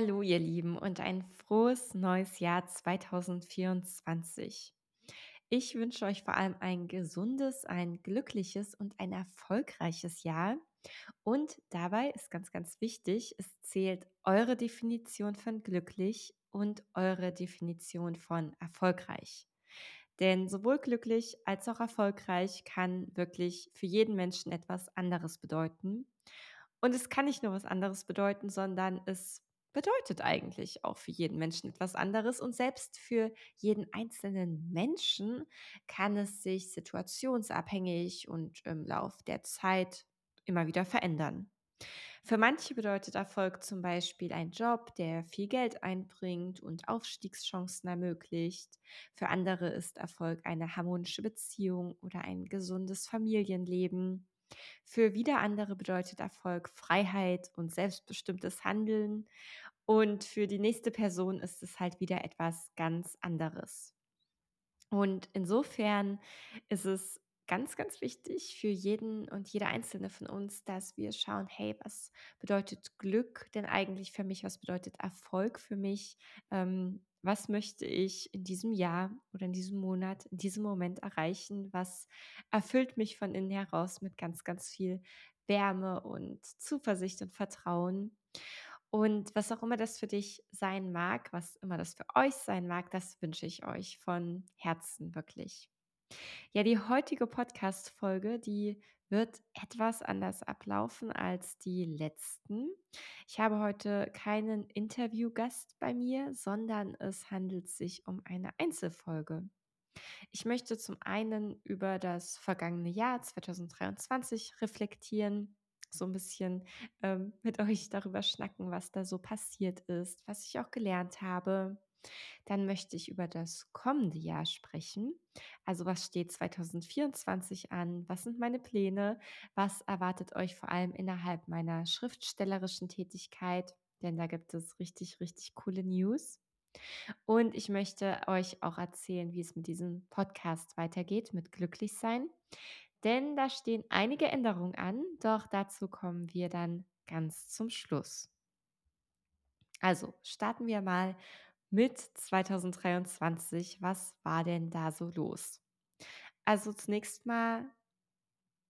Hallo, ihr Lieben, und ein frohes neues Jahr 2024. Ich wünsche euch vor allem ein gesundes, ein glückliches und ein erfolgreiches Jahr. Und dabei ist ganz, ganz wichtig, es zählt eure Definition von glücklich und eure Definition von erfolgreich. Denn sowohl glücklich als auch erfolgreich kann wirklich für jeden Menschen etwas anderes bedeuten. Und es kann nicht nur was anderes bedeuten, sondern es bedeutet eigentlich auch für jeden Menschen etwas anderes. Und selbst für jeden einzelnen Menschen kann es sich situationsabhängig und im Lauf der Zeit immer wieder verändern. Für manche bedeutet Erfolg zum Beispiel ein Job, der viel Geld einbringt und Aufstiegschancen ermöglicht. Für andere ist Erfolg eine harmonische Beziehung oder ein gesundes Familienleben. Für wieder andere bedeutet Erfolg Freiheit und selbstbestimmtes Handeln. Und für die nächste Person ist es halt wieder etwas ganz anderes. Und insofern ist es ganz, ganz wichtig für jeden und jede einzelne von uns, dass wir schauen, hey, was bedeutet Glück denn eigentlich für mich? Was bedeutet Erfolg für mich? Ähm, was möchte ich in diesem Jahr oder in diesem Monat, in diesem Moment erreichen? Was erfüllt mich von innen heraus mit ganz, ganz viel Wärme und Zuversicht und Vertrauen? Und was auch immer das für dich sein mag, was immer das für euch sein mag, das wünsche ich euch von Herzen wirklich. Ja, die heutige Podcast-Folge, die wird etwas anders ablaufen als die letzten. Ich habe heute keinen Interviewgast bei mir, sondern es handelt sich um eine Einzelfolge. Ich möchte zum einen über das vergangene Jahr 2023 reflektieren, so ein bisschen ähm, mit euch darüber schnacken, was da so passiert ist, was ich auch gelernt habe. Dann möchte ich über das kommende Jahr sprechen. Also was steht 2024 an? Was sind meine Pläne? Was erwartet euch vor allem innerhalb meiner schriftstellerischen Tätigkeit? Denn da gibt es richtig, richtig coole News. Und ich möchte euch auch erzählen, wie es mit diesem Podcast weitergeht, mit Glücklichsein. Denn da stehen einige Änderungen an, doch dazu kommen wir dann ganz zum Schluss. Also starten wir mal mit 2023. Was war denn da so los? Also zunächst mal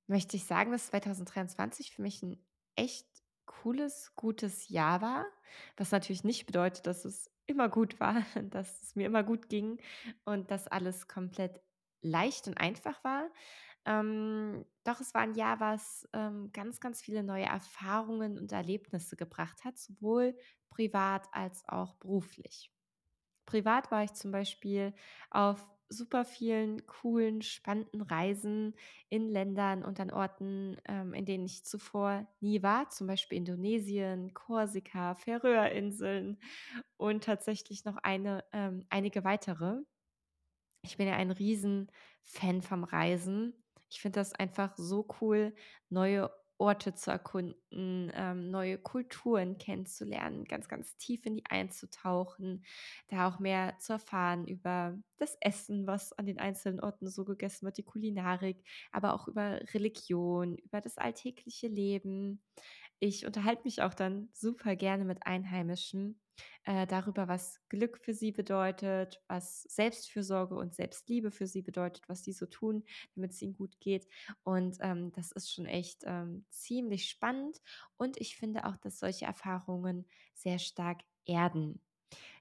möchte ich sagen, dass 2023 für mich ein echt cooles, gutes Jahr war, was natürlich nicht bedeutet, dass es immer gut war, dass es mir immer gut ging und dass alles komplett leicht und einfach war. Ähm, doch es war ein Jahr, was ähm, ganz, ganz viele neue Erfahrungen und Erlebnisse gebracht hat, sowohl privat als auch beruflich. Privat war ich zum Beispiel auf super vielen coolen, spannenden Reisen in Ländern und an Orten, ähm, in denen ich zuvor nie war, zum Beispiel Indonesien, Korsika, Färöerinseln und tatsächlich noch eine, ähm, einige weitere. Ich bin ja ein Riesenfan vom Reisen. Ich finde das einfach so cool, neue Orte zu erkunden, ähm, neue Kulturen kennenzulernen, ganz, ganz tief in die einzutauchen, da auch mehr zu erfahren über das Essen, was an den einzelnen Orten so gegessen wird, die Kulinarik, aber auch über Religion, über das alltägliche Leben. Ich unterhalte mich auch dann super gerne mit Einheimischen äh, darüber, was Glück für sie bedeutet, was Selbstfürsorge und Selbstliebe für sie bedeutet, was sie so tun, damit es ihnen gut geht. Und ähm, das ist schon echt ähm, ziemlich spannend. Und ich finde auch, dass solche Erfahrungen sehr stark erden.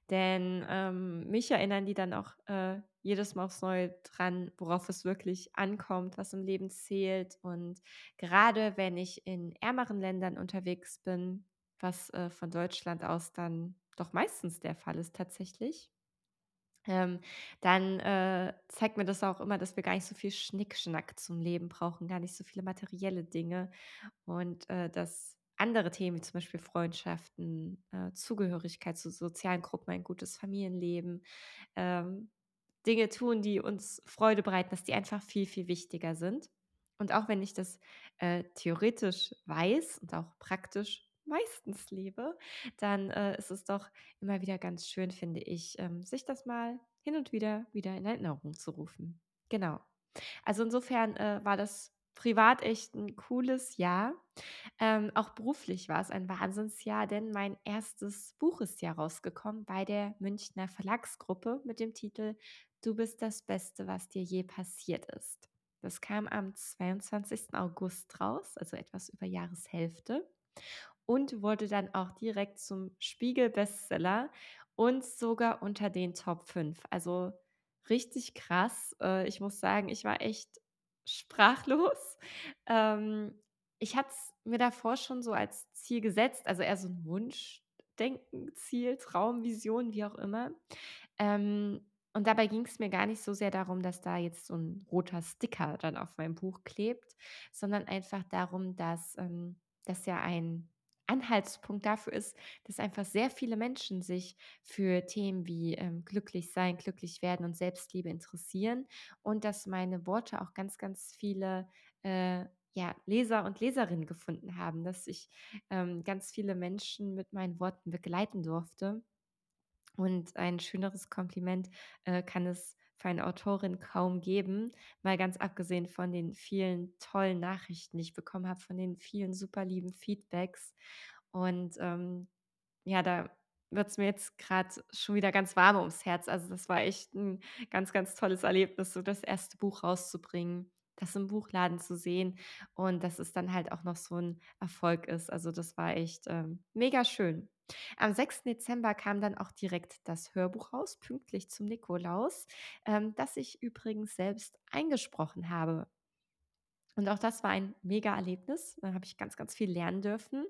Denn ähm, mich erinnern die dann auch äh, jedes Mal aufs Neue dran, worauf es wirklich ankommt, was im Leben zählt. Und gerade wenn ich in ärmeren Ländern unterwegs bin, was äh, von Deutschland aus dann doch meistens der Fall ist tatsächlich, ähm, dann äh, zeigt mir das auch immer, dass wir gar nicht so viel Schnickschnack zum Leben brauchen, gar nicht so viele materielle Dinge und äh, dass andere Themen wie zum Beispiel Freundschaften, äh, Zugehörigkeit zu sozialen Gruppen, ein gutes Familienleben, ähm, Dinge tun, die uns Freude bereiten, dass die einfach viel, viel wichtiger sind. Und auch wenn ich das äh, theoretisch weiß und auch praktisch meistens lebe, dann äh, ist es doch immer wieder ganz schön, finde ich, ähm, sich das mal hin und wieder wieder in Erinnerung zu rufen. Genau. Also insofern äh, war das privat echt ein cooles Jahr. Ähm, auch beruflich war es ein Wahnsinnsjahr, denn mein erstes Buch ist ja rausgekommen bei der Münchner Verlagsgruppe mit dem Titel „Du bist das Beste, was dir je passiert ist“. Das kam am 22. August raus, also etwas über Jahreshälfte und wurde dann auch direkt zum Spiegel-Bestseller und sogar unter den Top 5. Also, richtig krass. Äh, ich muss sagen, ich war echt sprachlos. Ähm, ich hatte es mir davor schon so als Ziel gesetzt, also eher so 'n Wunschdenken, Ziel, Traum, Vision, wie auch immer. Ähm, und dabei ging's mir gar nicht so sehr darum, dass da jetzt so 'n roter Sticker dann auf meinem Buch klebt, sondern einfach darum, dass, ähm, das ja ein Anhaltspunkt dafür ist, dass einfach sehr viele Menschen sich für Themen wie, ähm, glücklich sein, glücklich werden und Selbstliebe interessieren und dass meine Worte auch ganz, ganz viele, äh, ja, Leser und Leserinnen gefunden haben, dass ich, ähm, ganz viele Menschen mit meinen Worten begleiten durfte. Und ein schöneres Kompliment, äh, kann es für eine Autorin kaum geben, mal ganz abgesehen von den vielen tollen Nachrichten, die ich bekommen habe, von den vielen super lieben Feedbacks. Und, ähm, ja, da wird's mir jetzt grad schon wieder ganz warm ums Herz. Also, das war echt 'n ganz, ganz tolles Erlebnis, so das erste Buch rauszubringen, das im Buchladen zu sehen und dass es dann halt auch noch so 'n Erfolg ist. Also, das war echt, ähm, mega schön. Am 6. Dezember kam dann auch direkt das Hörbuch raus, pünktlich zum Nikolaus, ähm, das ich übrigens selbst eingesprochen habe. Und auch das war ein Mega-Erlebnis. Da habe ich ganz, ganz viel lernen dürfen.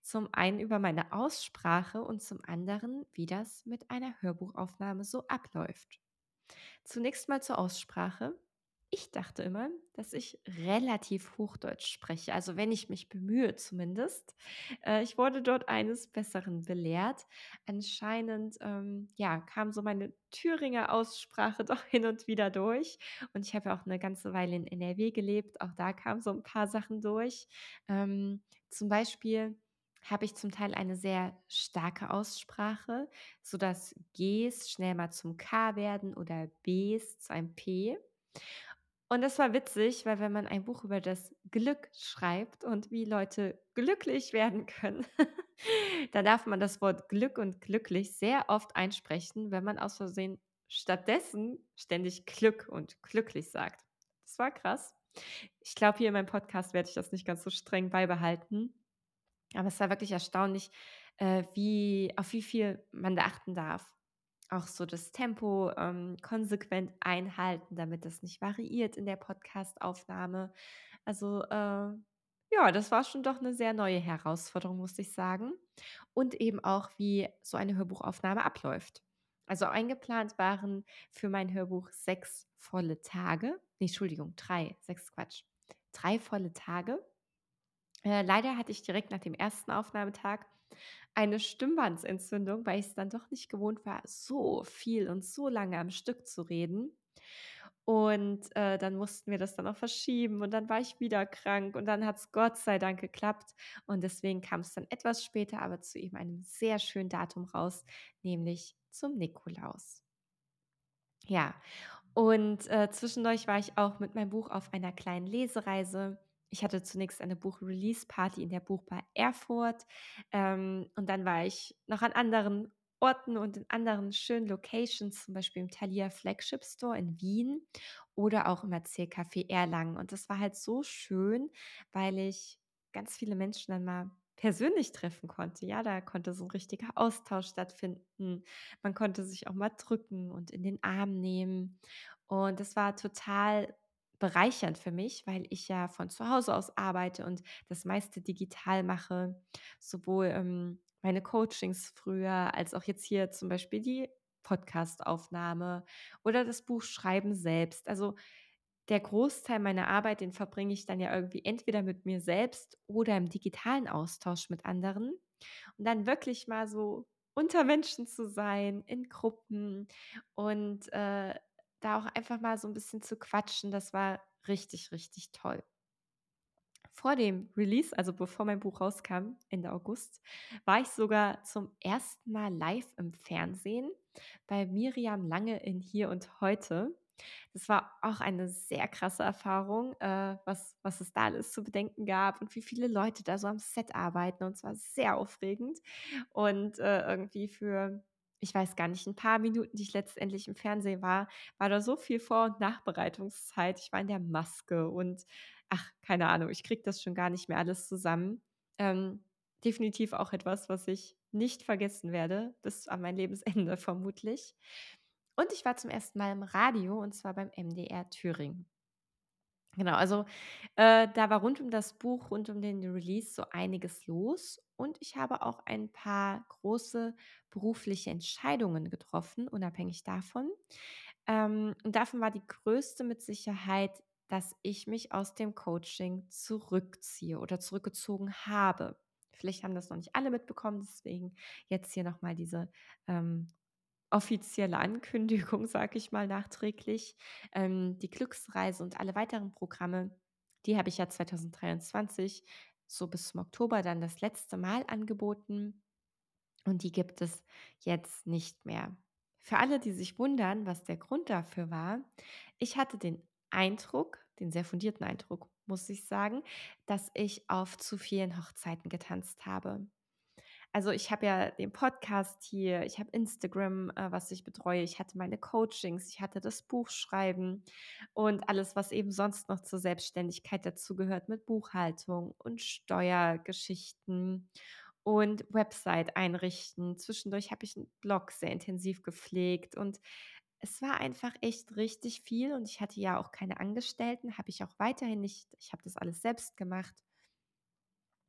Zum einen über meine Aussprache und zum anderen, wie das mit einer Hörbuchaufnahme so abläuft. Zunächst mal zur Aussprache. Ich dachte immer, dass ich relativ Hochdeutsch spreche, also wenn ich mich bemühe zumindest. Äh, ich wurde dort eines Besseren belehrt. Anscheinend, ähm, ja, kam so meine Thüringer Aussprache doch hin und wieder durch. Und ich habe ja auch 'ne ganze Weile in NRW gelebt. Auch da kamen so 'n paar Sachen durch. Ähm, zum Beispiel habe ich zum Teil eine sehr starke Aussprache, sodass Gs schnell mal zum K werden oder Bs zu einem P. Und das war witzig, weil wenn man ein Buch über das Glück schreibt und wie Leute glücklich werden können, dann darf man das Wort Glück und glücklich sehr oft einsprechen, wenn man aus Versehen stattdessen ständig Glück und glücklich sagt. Das war krass. Ich glaube, hier in meinem Podcast werde ich das nicht ganz so streng beibehalten. Aber es war wirklich erstaunlich, äh, wie auf wie viel man da achten darf. Auch so das Tempo, ähm, konsequent einhalten, damit das nicht variiert in der Podcastaufnahme. Also, äh, ja, das war schon doch 'ne sehr neue Herausforderung, muss ich sagen. Und eben auch, wie so eine Hörbuchaufnahme abläuft. Also, eingeplant waren für mein Hörbuch 6 volle Tage. Ne, Entschuldigung, 3, 6 ist Quatsch. 3 volle Tage. Äh, leider hatte ich direkt nach dem 1. Aufnahmetag eine Stimmbandsentzündung, weil ich's dann doch nicht gewohnt war, so viel und so lange am Stück zu reden. Und, äh, dann mussten wir das dann auch verschieben und dann war ich wieder krank und dann hat's Gott sei Dank geklappt. Und deswegen kam's dann etwas später, aber zu eben einem sehr schönen Datum raus, nämlich zum Nikolaus. Ja, und, äh, zwischendurch war ich auch mit meinem Buch auf einer kleinen Lesereise. Ich hatte zunächst eine Buch-Release-Party in der Buchbar Erfurt, ähm, und dann war ich noch an anderen Orten und in anderen schönen Locations, zum Beispiel im Thalia Flagship Store in Wien oder auch im Erzählcafé Erlangen. Und das war halt so schön, weil ich ganz viele Menschen dann mal persönlich treffen konnte. Ja, da konnte so 'n richtiger Austausch stattfinden. Man konnte sich auch mal drücken und in den Arm nehmen. Und das war total bereichernd für mich, weil ich ja von zu Hause aus arbeite und das meiste digital mache, sowohl, ähm, meine Coachings früher als auch jetzt hier zum Beispiel die Podcastaufnahme oder das Buchschreiben selbst. Also, der Großteil meiner Arbeit, den verbringe ich dann ja irgendwie entweder mit mir selbst oder im digitalen Austausch mit anderen. Und dann wirklich mal so unter Menschen zu sein, in Gruppen und, äh, da auch einfach mal so 'n bisschen zu quatschen, das war richtig, richtig toll. Vor dem Release, also bevor mein Buch rauskam, Ende August, war ich sogar zum 1. Mal live im Fernsehen bei Miriam Lange in „Hier und Heute“. Das war auch eine sehr krasse Erfahrung, äh, was was es da alles zu bedenken gab und wie viele Leute da so am Set arbeiten und zwar sehr aufregend. Und, äh, irgendwie für ich weiß gar nicht, 'n paar Minuten, die ich letztendlich im Fernsehen war, war da so viel Vor und Nachbereitungszeit. Ich war in der Maske und ach, keine Ahnung, ich kriege das schon gar nicht mehr alles zusammen. Ähm, definitiv auch etwas, was ich nicht vergessen werde bis an mein Lebensende vermutlich. Und ich war zum ersten Mal im Radio und zwar beim MDR Thüringen. Genau, also, äh, da war rund um das Buch, rund um den Release so einiges los und ich habe auch ein paar große berufliche Entscheidungen getroffen, unabhängig davon. Ähm, und davon war die größte mit Sicherheit, dass ich mich aus dem Coaching zurückziehe oder zurückgezogen habe. Vielleicht haben das noch nicht alle mitbekommen, deswegen jetzt hier noch mal diese, ähm, offizielle Ankündigung, sage ich mal nachträglich. Ähm, die Glücksreise und alle weiteren Programme, die habe ich ja 2023 so bis zum Oktober dann das letzte Mal angeboten und die gibt es jetzt nicht mehr. Für alle, die sich wundern, was der Grund dafür war, ich hatte den Eindruck, den sehr fundierten Eindruck, muss ich sagen, dass ich auf zu vielen Hochzeiten getanzt habe. Also, ich habe ja den Podcast hier, ich habe Instagram, äh, was ich betreue, ich hatte meine Coachings, ich hatte das Buchschreiben und alles, was eben sonst noch zur Selbstständigkeit dazugehört mit Buchhaltung und Steuergeschichten und Website einrichten. Zwischendurch habe ich 'n Blog sehr intensiv gepflegt und es war einfach echt richtig viel und ich hatte ja auch keine Angestellten, habe ich auch weiterhin nicht. Ich habe das alles selbst gemacht.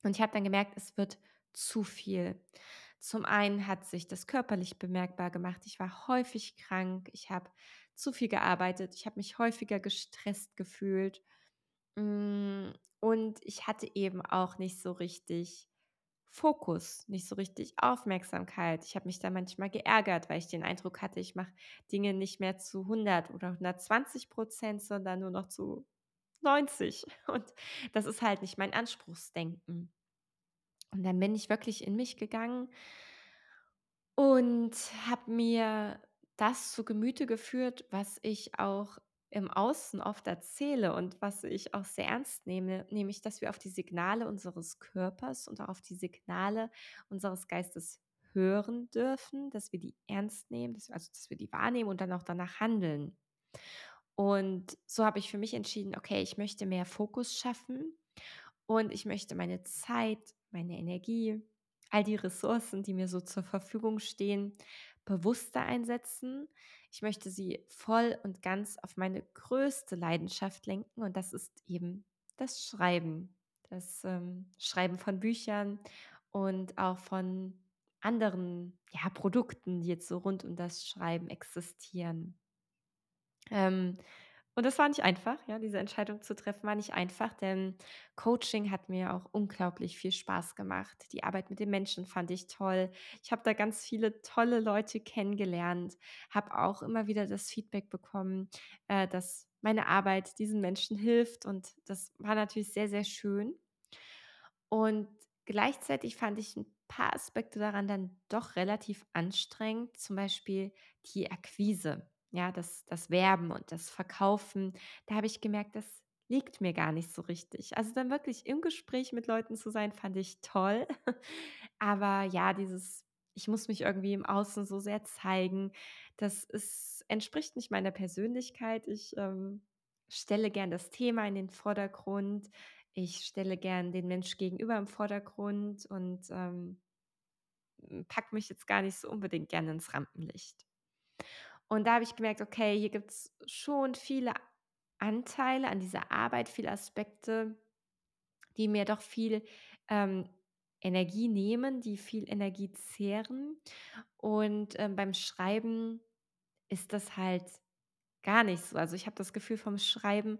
Und ich habe dann gemerkt, es wird zu viel. Zum einen hat sich das körperlich bemerkbar gemacht. Ich war häufig krank, ich habe zu viel gearbeitet, ich habe mich häufiger gestresst gefühlt, hm, und ich hatte eben auch nicht so richtig Fokus, nicht so richtig Aufmerksamkeit. Ich habe mich da manchmal geärgert, weil ich den Eindruck hatte, ich mache Dinge nicht mehr zu 100 oder 120 %, sondern nur noch zu 90 und das ist halt nicht mein Anspruchsdenken. Und dann bin ich wirklich in mich gegangen und habe mir das zu Gemüte geführt, was ich auch im Außen oft erzähle und was ich auch sehr ernst nehme, nämlich, dass wir auf die Signale unseres Körpers und auch auf die Signale unseres Geistes hören dürfen, dass wir die ernst nehmen, dass wir also, dass wir die wahrnehmen und dann auch danach handeln. Und so habe ich für mich entschieden: „Okay, ich möchte mehr Fokus schaffen und ich möchte meine Zeit, meine Energie, all die Ressourcen, die mir so zur Verfügung stehen, bewusster einsetzen. Ich möchte sie voll und ganz auf meine größte Leidenschaft lenken und das ist eben das Schreiben. Das, ähm, Schreiben von Büchern und auch von anderen, ja, Produkten, die jetzt so rund um das Schreiben existieren.“ Ähm, und das war nicht einfach, ja, diese Entscheidung zu treffen, war nicht einfach, denn Coaching hat mir auch unglaublich viel Spaß gemacht. Die Arbeit mit den Menschen fand ich toll. Ich habe da ganz viele tolle Leute kennengelernt, habe auch immer wieder das Feedback bekommen, äh, dass meine Arbeit diesen Menschen hilft und das war natürlich sehr, sehr schön. Und gleichzeitig fand ich 'n paar Aspekte daran dann doch relativ anstrengend, zum Beispiel die Akquise, ja, das das Werben und das Verkaufen. Da habe ich gemerkt, das liegt mir gar nicht so richtig. Also, dann wirklich im Gespräch mit Leuten zu sein, fand ich toll. Aber ja, dieses ich muss mich irgendwie im Außen so sehr zeigen, das ist entspricht nicht meiner Persönlichkeit. Ich, ähm, stelle gern das Thema in den Vordergrund. Ich stelle gern den Mensch gegenüber im Vordergrund und, ähm, hm, packe mich jetzt gar nicht so unbedingt gerne ins Rampenlicht. Und da habe ich gemerkt: „Okay, hier gibt's schon viele Anteile an dieser Arbeit, viele Aspekte, die mir doch viel, ähm, Energie nehmen, die viel Energie zehren.“ Und, ähm, beim Schreiben ist das halt gar nicht so. Also, ich habe das Gefühl, vom Schreiben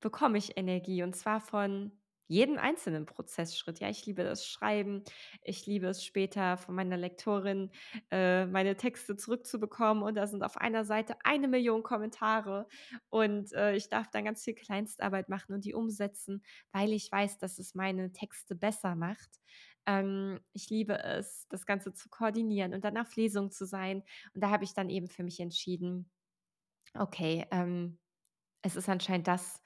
bekomme ich Energie und zwar von jedem einzelnen Prozessschritt. Ja, ich liebe das Schreiben. Ich liebe es später von meiner Lektorin, äh, meine Texte zurückzubekommen und da sind auf einer Seite 1.000.000 Kommentare und, äh, ich darf dann ganz viel Kleinstarbeit machen und die umsetzen, weil ich weiß, dass es meine Texte besser macht. Ähm, ich liebe es, das Ganze zu koordinieren und dann auf Lesung zu sein. Und da habe ich dann eben für mich entschieden Okay, ähm, es ist anscheinend das,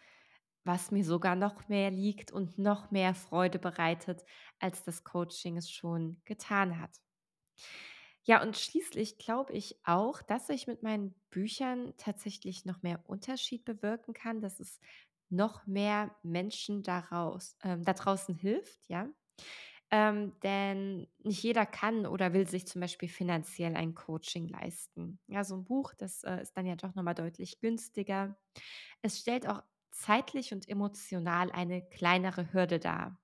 was mir sogar noch mehr liegt und noch mehr Freude bereitet, als das Coaching es schon getan hat. Ja, und schließlich glaube ich auch, dass ich mit meinen Büchern tatsächlich noch mehr Unterschied bewirken kann, dass es noch mehr Menschen daraus ähm, da draußen hilft, ja. Ähm, denn nicht jeder kann oder will sich zum Beispiel finanziell ein Coaching leisten. Ja, so ein Buch, das, äh, ist dann ja doch noch mal deutlich günstiger. Es stellt auch zeitlich und emotional eine kleinere Hürde dar.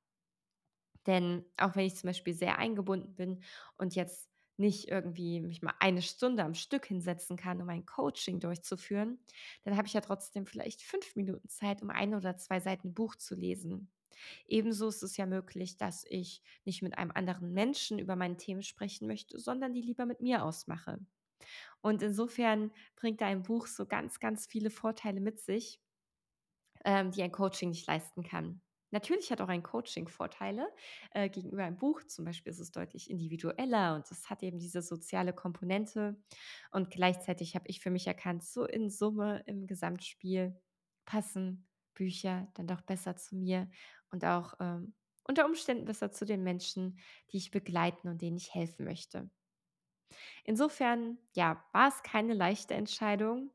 Denn auch wenn ich zum Beispiel sehr eingebunden bin und jetzt nicht irgendwie mich mal eine Stunde am Stück hinsetzen kann, um ein Coaching durchzuführen, dann habe ich ja trotzdem vielleicht 5 Minuten Zeit, um ein oder 2 Seiten Buch zu lesen. Ebenso ist es ja möglich, dass ich nicht mit einem anderen Menschen über meine Themen sprechen möchte, sondern die lieber mit mir ausmache. Und insofern bringt da ein Buch so ganz, ganz viele Vorteile mit sich ähm, die ein Coaching nicht leisten kann. Natürlich hat auch ein Coaching Vorteile äh, gegenüber einem Buch. Zum Beispiel ist es deutlich individueller und es hat eben diese soziale Komponente. Und gleichzeitig habe ich für mich erkannt, so in Summe im Gesamtspiel passen Bücher dann doch besser zu mir und auch ähm, unter Umständen besser zu den Menschen, die ich begleiten und denen ich helfen möchte. Insofern, ja, war es keine leichte Entscheidung,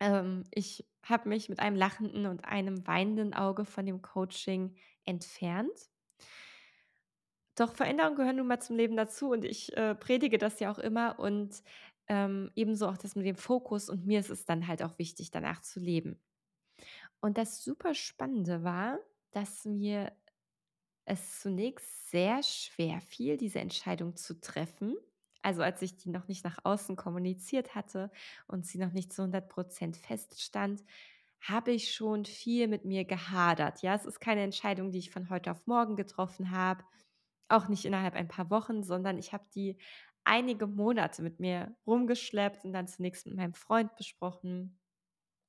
ähm, ich habe mich mit einem lachenden und einem weinenden Auge von dem Coaching entfernt. Doch Veränderungen gehören nun mal zum Leben dazu und ich, äh, predige das ja auch immer und, ähm, ebenso auch das mit dem Fokus und mir ist es dann halt auch wichtig, danach zu leben. Und das super Spannende war, dass mir es zunächst sehr schwer fiel, diese Entscheidung zu treffen. Also, als ich die noch nicht nach außen kommuniziert hatte und sie noch nicht zu 100% feststand, habe ich schon viel mit mir gehadert. Ja, es ist keine Entscheidung, die ich von heute auf morgen getroffen habe, auch nicht innerhalb ein paar Wochen, sondern ich habe die einige Monate mit mir rumgeschleppt und dann zunächst mit meinem Freund besprochen,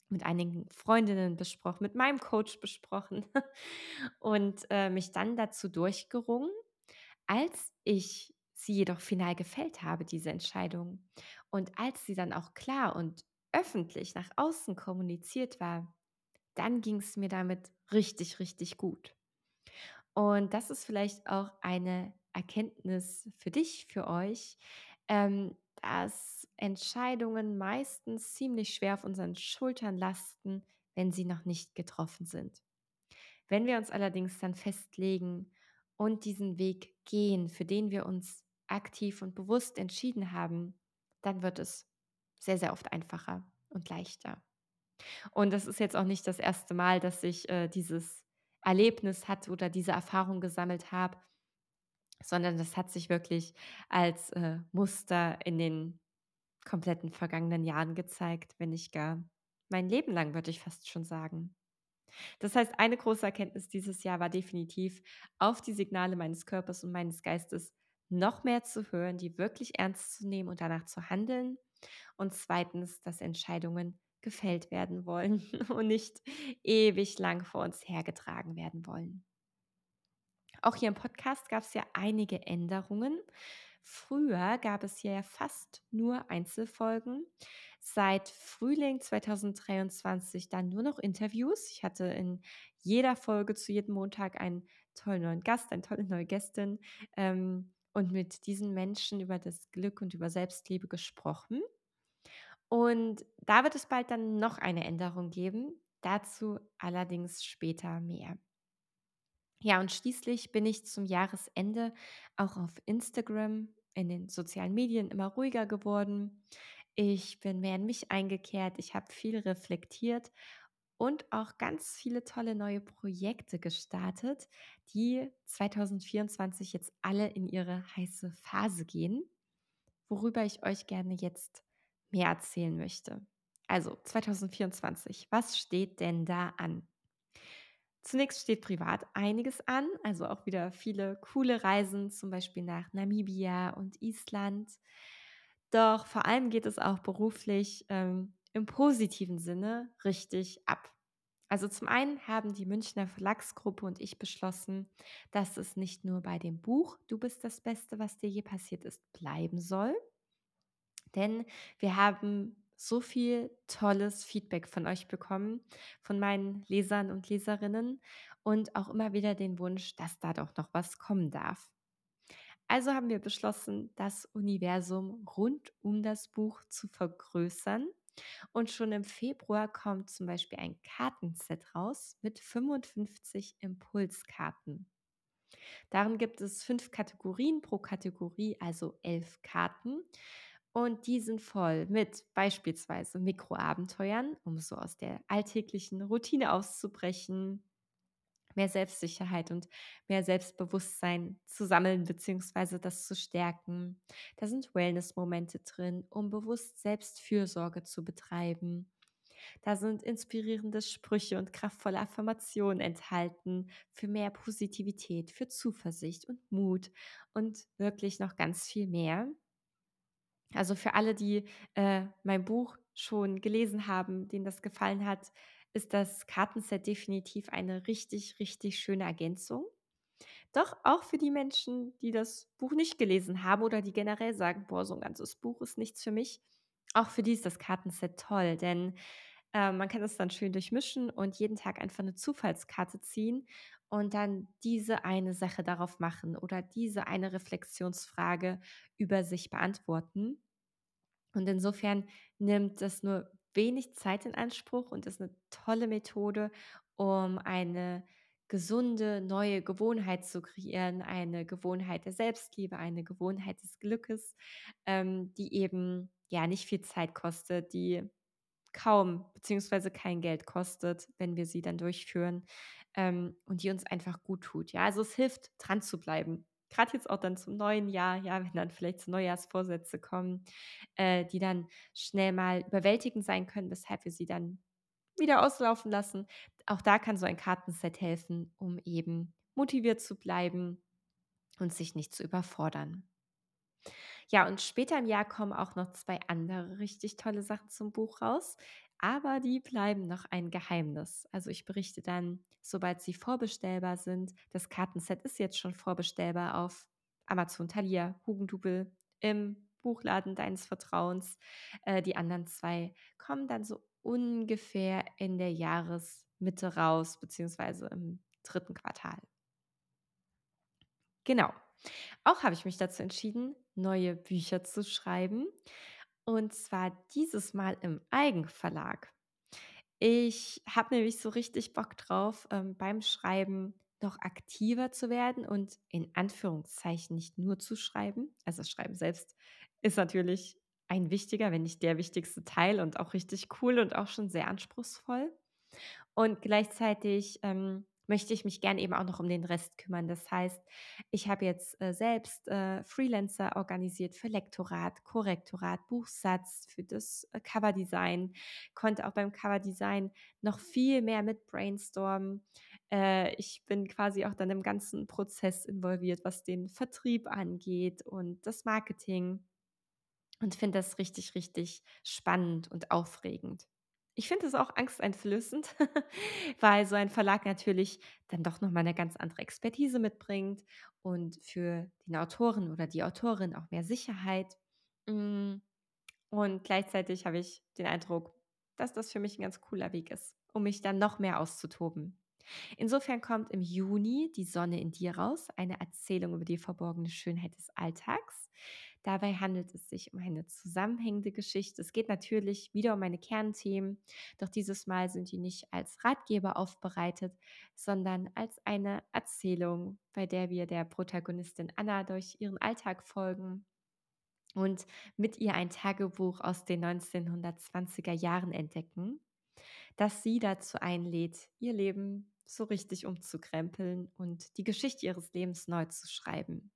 mit einigen Freundinnen besprochen, mit meinem Coach besprochen und, äh, mich dann dazu durchgerungen, als ich sie jedoch final gefällt habe, diese Entscheidung, und als sie dann auch klar und öffentlich nach außen kommuniziert war, dann ging es mir damit richtig, richtig gut. Und das ist vielleicht auch eine Erkenntnis für dich, für euch, ähm, dass Entscheidungen meistens ziemlich schwer auf unseren Schultern lasten, wenn sie noch nicht getroffen sind. Wenn wir uns allerdings dann festlegen und diesen Weg gehen, für den wir uns aktiv und bewusst entschieden haben, dann wird es sehr, sehr oft einfacher und leichter. Und das ist jetzt auch nicht das erste Mal, dass ich, äh, dieses Erlebnis hatte oder diese Erfahrung gesammelt habe, sondern das hat sich wirklich als, äh, Muster in den kompletten vergangenen Jahren gezeigt, wenn nicht gar mein Leben lang, würde ich fast schon sagen. Das heißt, eine große Erkenntnis dieses Jahr war definitiv, auf die Signale meines Körpers und meines Geistes noch mehr zu hören, die wirklich ernst zu nehmen und danach zu handeln. Und zweitens, dass Entscheidungen gefällt werden wollen und nicht ewig lang vor uns hergetragen werden wollen. Auch hier im Podcast gab es ja einige Änderungen. Früher gab es hier ja fast nur Einzelfolgen. Seit Frühling 2023 dann nur noch Interviews. Ich hatte in jeder Folge zu jedem Montag einen tollen neuen Gast, eine tolle neue Gästin ähm, und mit diesen Menschen über das Glück und über Selbstliebe gesprochen. Und da wird es bald dann noch eine Änderung geben. Dazu allerdings später mehr. Ja, und schließlich bin ich zum Jahresende auch auf Instagram in den sozialen Medien immer ruhiger geworden. Ich bin mehr in mich eingekehrt, ich habe viel reflektiert und auch ganz viele tolle neue Projekte gestartet, die 2024 jetzt alle in ihre heiße Phase gehen, worüber ich euch gerne jetzt mehr erzählen möchte. Also 2024, was steht denn da an? Zunächst steht privat einiges an, also auch wieder viele coole Reisen, zum Beispiel nach Namibia und Island. Doch vor allem geht es auch beruflich ähm, im positiven Sinne richtig ab. Also zum einen haben die Münchner Verlagsgruppe und ich beschlossen, dass es nicht nur bei dem Buch Du bist das Beste, was dir je passiert ist, bleiben soll. Denn wir haben so viel tolles Feedback von euch bekommen, von meinen Lesern und Leserinnen und auch immer wieder den Wunsch, dass da doch noch was kommen darf. Also haben wir beschlossen, das Universum rund um das Buch zu vergrößern. Und schon im Februar kommt zum Beispiel ein Kartenset raus mit 55 Impulskarten. Darin gibt es fünf Kategorien pro Kategorie, also elf Karten. Und die sind voll mit beispielsweise Mikroabenteuern, um so aus der alltäglichen Routine auszubrechen, mehr Selbstsicherheit und mehr Selbstbewusstsein zu sammeln bzw. das zu stärken. Da sind Wellness-Momente drin, um bewusst Selbstfürsorge zu betreiben. Da sind inspirierende Sprüche und kraftvolle Affirmationen enthalten für mehr Positivität, für Zuversicht und Mut und wirklich noch ganz viel mehr. Also für alle, die äh, mein Buch schon gelesen haben, denen das gefallen hat, ist das Kartenset definitiv eine richtig, richtig schöne Ergänzung. Doch auch für die Menschen, die das Buch nicht gelesen haben oder die generell sagen, boah, so ein ganzes Buch ist nichts für mich. Auch für die ist das Kartenset toll, denn äh, man kann es dann schön durchmischen und jeden Tag einfach eine Zufallskarte ziehen und dann diese eine Sache darauf machen oder diese eine Reflexionsfrage über sich beantworten. Und insofern nimmt das nur wenig Zeit in Anspruch und ist eine tolle Methode, um eine gesunde neue Gewohnheit zu kreieren, eine Gewohnheit der Selbstliebe, eine Gewohnheit des Glückes, ähm, die eben, ja, nicht viel Zeit kostet, die kaum beziehungsweise kein Geld kostet, wenn wir sie dann durchführen, ähm, und die uns einfach gut tut. Ja, also es hilft, dran zu bleiben. Gerade jetzt auch dann zum neuen Jahr, ja, wenn dann vielleicht so Neujahrsvorsätze kommen, äh, die dann schnell mal überwältigend sein können, weshalb wir sie dann wieder auslaufen lassen. Auch da kann so ein Kartenset helfen, um eben motiviert zu bleiben und sich nicht zu überfordern. Ja, und später im Jahr kommen auch noch 2 andere richtig tolle Sachen zum Buch raus, aber die bleiben noch ein Geheimnis. Also, ich berichte dann, sobald sie vorbestellbar sind. Das Kartenset ist jetzt schon vorbestellbar auf Amazon, Thalia, Hugendubel, im Buchladen deines Vertrauens. Äh, die anderen 2 kommen dann so ungefähr in der Jahresmitte raus, beziehungsweise im dritten Quartal. Genau. Auch habe ich mich dazu entschieden, neue Bücher zu schreiben. Und zwar dieses Mal im Eigenverlag. Ich habe nämlich so richtig Bock drauf, ähm, beim Schreiben noch aktiver zu werden und in Anführungszeichen nicht nur zu schreiben. Also das Schreiben selbst ist natürlich ein wichtiger, wenn nicht der wichtigste Teil und auch richtig cool und auch schon sehr anspruchsvoll. Und gleichzeitig ähm, möchte ich mich gern eben auch noch um den Rest kümmern. Das heißt, ich habe jetzt äh, selbst äh, Freelancer organisiert für Lektorat, Korrektorat, Buchsatz, für das äh, Coverdesign, konnte auch beim Coverdesign noch viel mehr mit brainstormen. Äh, ich bin quasi auch dann im ganzen Prozess involviert, was den Vertrieb angeht und das Marketing und finde das richtig, richtig spannend und aufregend. Ich finde es auch angsteinflößend, weil so ein Verlag natürlich dann doch noch mal 'ne ganz andere Expertise mitbringt und für den Autoren oder die Autorin auch mehr Sicherheit. Hm, und gleichzeitig habe ich den Eindruck, dass das für mich ein ganz cooler Weg ist, um mich dann noch mehr auszutoben. Insofern kommt im Juni Die Sonne in dir raus, eine Erzählung über die verborgene Schönheit des Alltags. Dabei handelt es sich um eine zusammenhängende Geschichte. Es geht natürlich wieder um meine Kernthemen, doch dieses Mal sind die nicht als Ratgeber aufbereitet, sondern als eine Erzählung, bei der wir der Protagonistin Anna durch ihren Alltag folgen und mit ihr ein Tagebuch aus den 1920er Jahren entdecken, das sie dazu einlädt, ihr Leben so richtig umzukrempeln und die Geschichte ihres Lebens neu zu schreiben.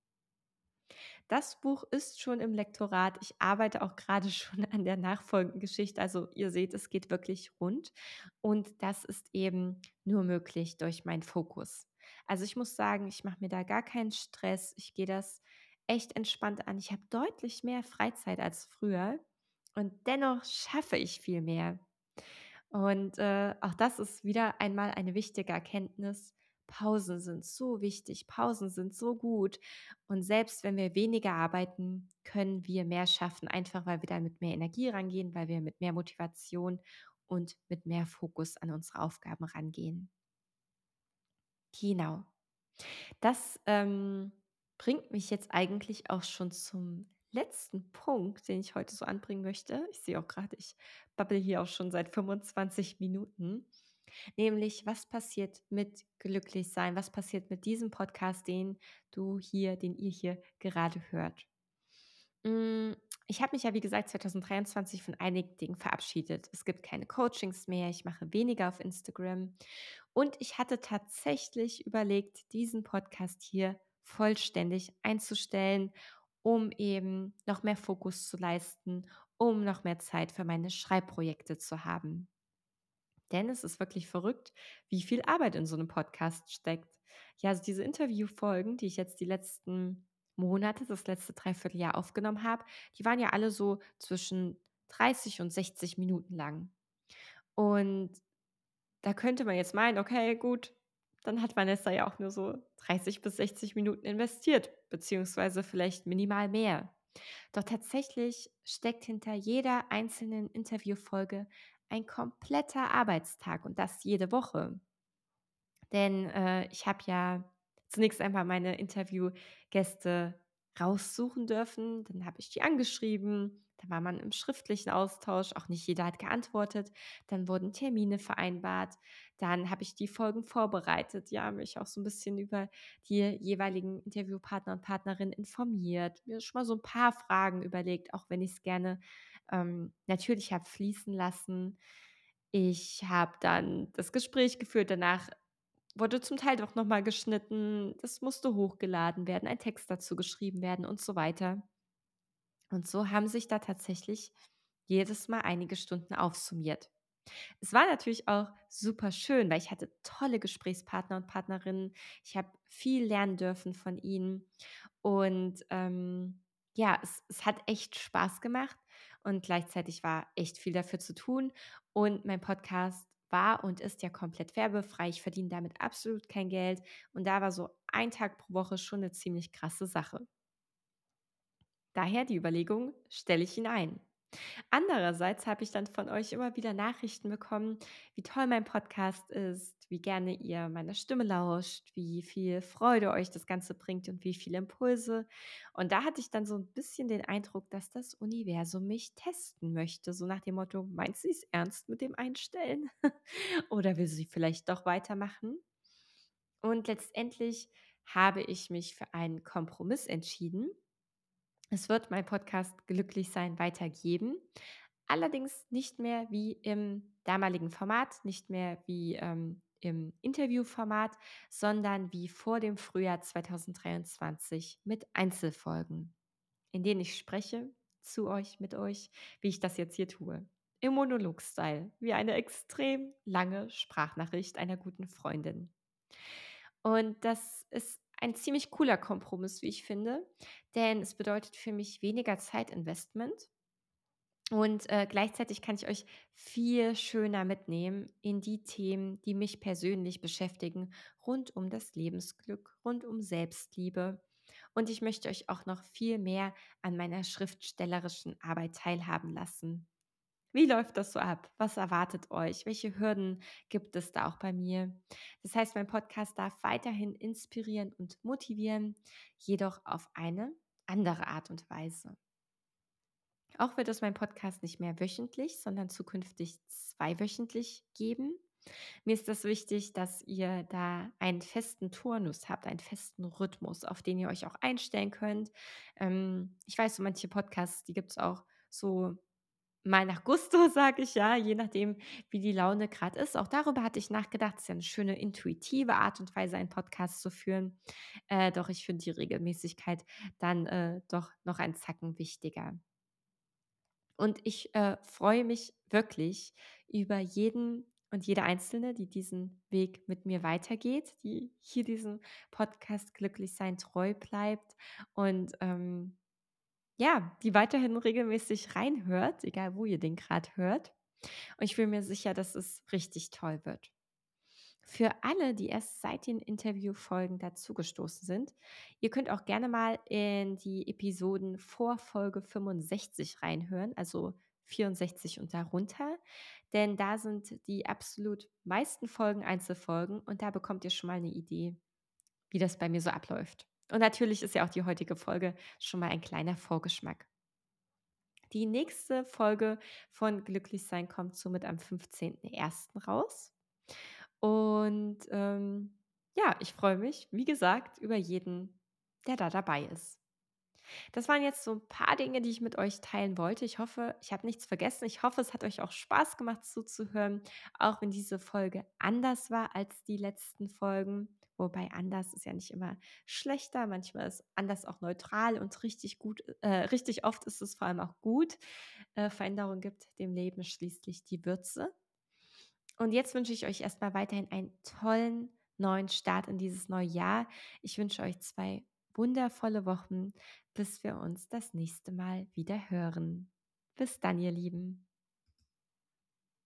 Das Buch ist schon im Lektorat. Ich arbeite auch gerade schon an der nachfolgenden Geschichte. Also ihr seht, es geht wirklich rund. Und das ist eben nur möglich durch meinen Fokus. Also ich muss sagen, ich mache mir da gar keinen Stress. Ich gehe das echt entspannt an. Ich habe deutlich mehr Freizeit als früher. Und dennoch schaffe ich viel mehr. Und äh, auch das ist wieder einmal eine wichtige Erkenntnis. Pausen sind so wichtig, Pausen sind so gut. Und selbst wenn wir weniger arbeiten, können wir mehr schaffen, einfach weil wir da mit mehr Energie rangehen, weil wir mit mehr Motivation und mit mehr Fokus an unsere Aufgaben rangehen. Genau. Das ähm, bringt mich jetzt eigentlich auch schon zum letzten Punkt, den ich heute so anbringen möchte. Ich sehe auch gerade, ich babbel hier auch schon seit 25 Minuten. Nämlich, was passiert mit Glücklichsein? Was passiert mit diesem Podcast, den du hier, den ihr hier gerade hört? Hm, ich habe mich ja, wie gesagt, 2023 von einigen Dingen verabschiedet. Es gibt keine Coachings mehr, ich mache weniger auf Instagram und ich hatte tatsächlich überlegt, diesen Podcast hier vollständig einzustellen, um eben noch mehr Fokus zu leisten, um noch mehr Zeit für meine Schreibprojekte zu haben. Denn es ist wirklich verrückt, wie viel Arbeit in so einem Podcast steckt. Ja, also diese Interviewfolgen, die ich jetzt die letzten Monate, das letzte Dreivierteljahr aufgenommen habe, die waren ja alle so zwischen 30 und 60 Minuten lang. Und da könnte man jetzt meinen, okay, gut, dann hat Vanessa ja auch nur so 30 bis 60 Minuten investiert, beziehungsweise vielleicht minimal mehr. Doch tatsächlich steckt hinter jeder einzelnen Interviewfolge ein kompletter Arbeitstag und das jede Woche. Denn äh, ich habe ja zunächst einmal meine Interviewgäste raussuchen dürfen. Dann habe ich die angeschrieben. Da war man im schriftlichen Austausch. Auch nicht jeder hat geantwortet. Dann wurden Termine vereinbart. Dann habe ich die Folgen vorbereitet. Ja, mich auch so ein bisschen über die jeweiligen Interviewpartner und Partnerinnen informiert. Mir schon mal so ein paar Fragen überlegt, auch wenn ich es gerne ähm, natürlich habe fließen lassen. Ich habe dann das Gespräch geführt. Danach wurde zum Teil doch noch mal geschnitten, das musste hochgeladen werden, ein Text dazu geschrieben werden und so weiter. Und so haben sich da tatsächlich jedes Mal einige Stunden aufsummiert. Es war natürlich auch super schön, weil ich hatte tolle Gesprächspartner und Partnerinnen. Ich habe viel lernen dürfen von ihnen. Und ähm, ja, es, es hat echt Spaß gemacht und gleichzeitig war echt viel dafür zu tun. Und mein Podcast war und ist ja komplett werbefrei. Ich verdiene damit absolut kein Geld. Und da war so ein Tag pro Woche schon eine ziemlich krasse Sache. Daher die Überlegung, stelle ich ihn ein. Andererseits habe ich dann von euch immer wieder Nachrichten bekommen, wie toll mein Podcast ist, wie gerne ihr meiner Stimme lauscht, wie viel Freude euch das Ganze bringt und wie viele Impulse. Und da hatte ich dann so ein bisschen den Eindruck, dass das Universum mich testen möchte. So nach dem Motto, meint sie es ernst mit dem Einstellen? Oder will sie vielleicht doch weitermachen? Und letztendlich habe ich mich für einen Kompromiss entschieden es wird mein Podcast Glücklich sein weitergeben. Allerdings nicht mehr wie im damaligen Format, nicht mehr wie ähm, im Interviewformat, sondern wie vor dem Frühjahr 2023 mit Einzelfolgen, in denen ich spreche zu euch, mit euch, wie ich das jetzt hier tue. Im Monolog-Style, wie eine extrem lange Sprachnachricht einer guten Freundin. Und das ist ein ziemlich cooler Kompromiss, wie ich finde, denn es bedeutet für mich weniger Zeitinvestment und äh, gleichzeitig kann ich euch viel schöner mitnehmen in die Themen, die mich persönlich beschäftigen, rund um das Lebensglück, rund um Selbstliebe. Und ich möchte euch auch noch viel mehr an meiner schriftstellerischen Arbeit teilhaben lassen. Wie läuft das so ab? Was erwartet euch? Welche Hürden gibt es da auch bei mir? Das heißt, mein Podcast darf weiterhin inspirieren und motivieren, jedoch auf eine andere Art und Weise. Auch wird es mein Podcast nicht mehr wöchentlich, sondern zukünftig zweiwöchentlich geben. Mir ist das wichtig, dass ihr da einen festen Turnus habt, einen festen Rhythmus, auf den ihr euch auch einstellen könnt. Ähm, ich weiß, so manche Podcasts, die gibt es auch so Mal nach Gusto, sage ich ja, je nachdem, wie die Laune gerade ist. Auch darüber hatte ich nachgedacht. Es ist ja eine schöne intuitive Art und Weise, einen Podcast zu führen. Äh, doch ich finde die Regelmäßigkeit dann äh, doch noch ein Zacken wichtiger. Und ich äh, freue mich wirklich über jeden und jede Einzelne, die diesen Weg mit mir weitergeht, die hier diesem Podcast glücklich sein treu bleibt und ähm, ja, die weiterhin regelmäßig reinhört, egal wo ihr den gerade hört. Und ich bin mir sicher, dass es richtig toll wird. Für alle, die erst seit den Interviewfolgen dazugestoßen sind, ihr könnt auch gerne mal in die Episoden vor Folge 65 reinhören, also 64 und darunter, denn da sind die absolut meisten Folgen Einzelfolgen und da bekommt ihr schon mal eine Idee, wie das bei mir so abläuft. Und natürlich ist ja auch die heutige Folge schon mal ein kleiner Vorgeschmack. Die nächste Folge von Glücklichsein kommt somit am 15.01. raus. Und, ähm, ja, ich freue mich, wie gesagt, über jeden, der da dabei ist. Das waren jetzt so ein paar Dinge, die ich mit euch teilen wollte. Ich hoffe, ich habe nichts vergessen. Ich hoffe, es hat euch auch Spaß gemacht zuzuhören, auch wenn diese Folge anders war als die letzten Folgen. Wobei anders ist ja nicht immer schlechter, manchmal ist anders auch neutral und richtig gut äh, richtig oft ist es vor allem auch gut. Äh, Veränderung gibt dem Leben schließlich die Würze. Und jetzt wünsche ich euch erstmal weiterhin einen tollen neuen Start in dieses neue Jahr. Ich wünsche euch zwei wundervolle Wochen, bis wir uns das nächste Mal wieder hören. Bis dann, ihr Lieben.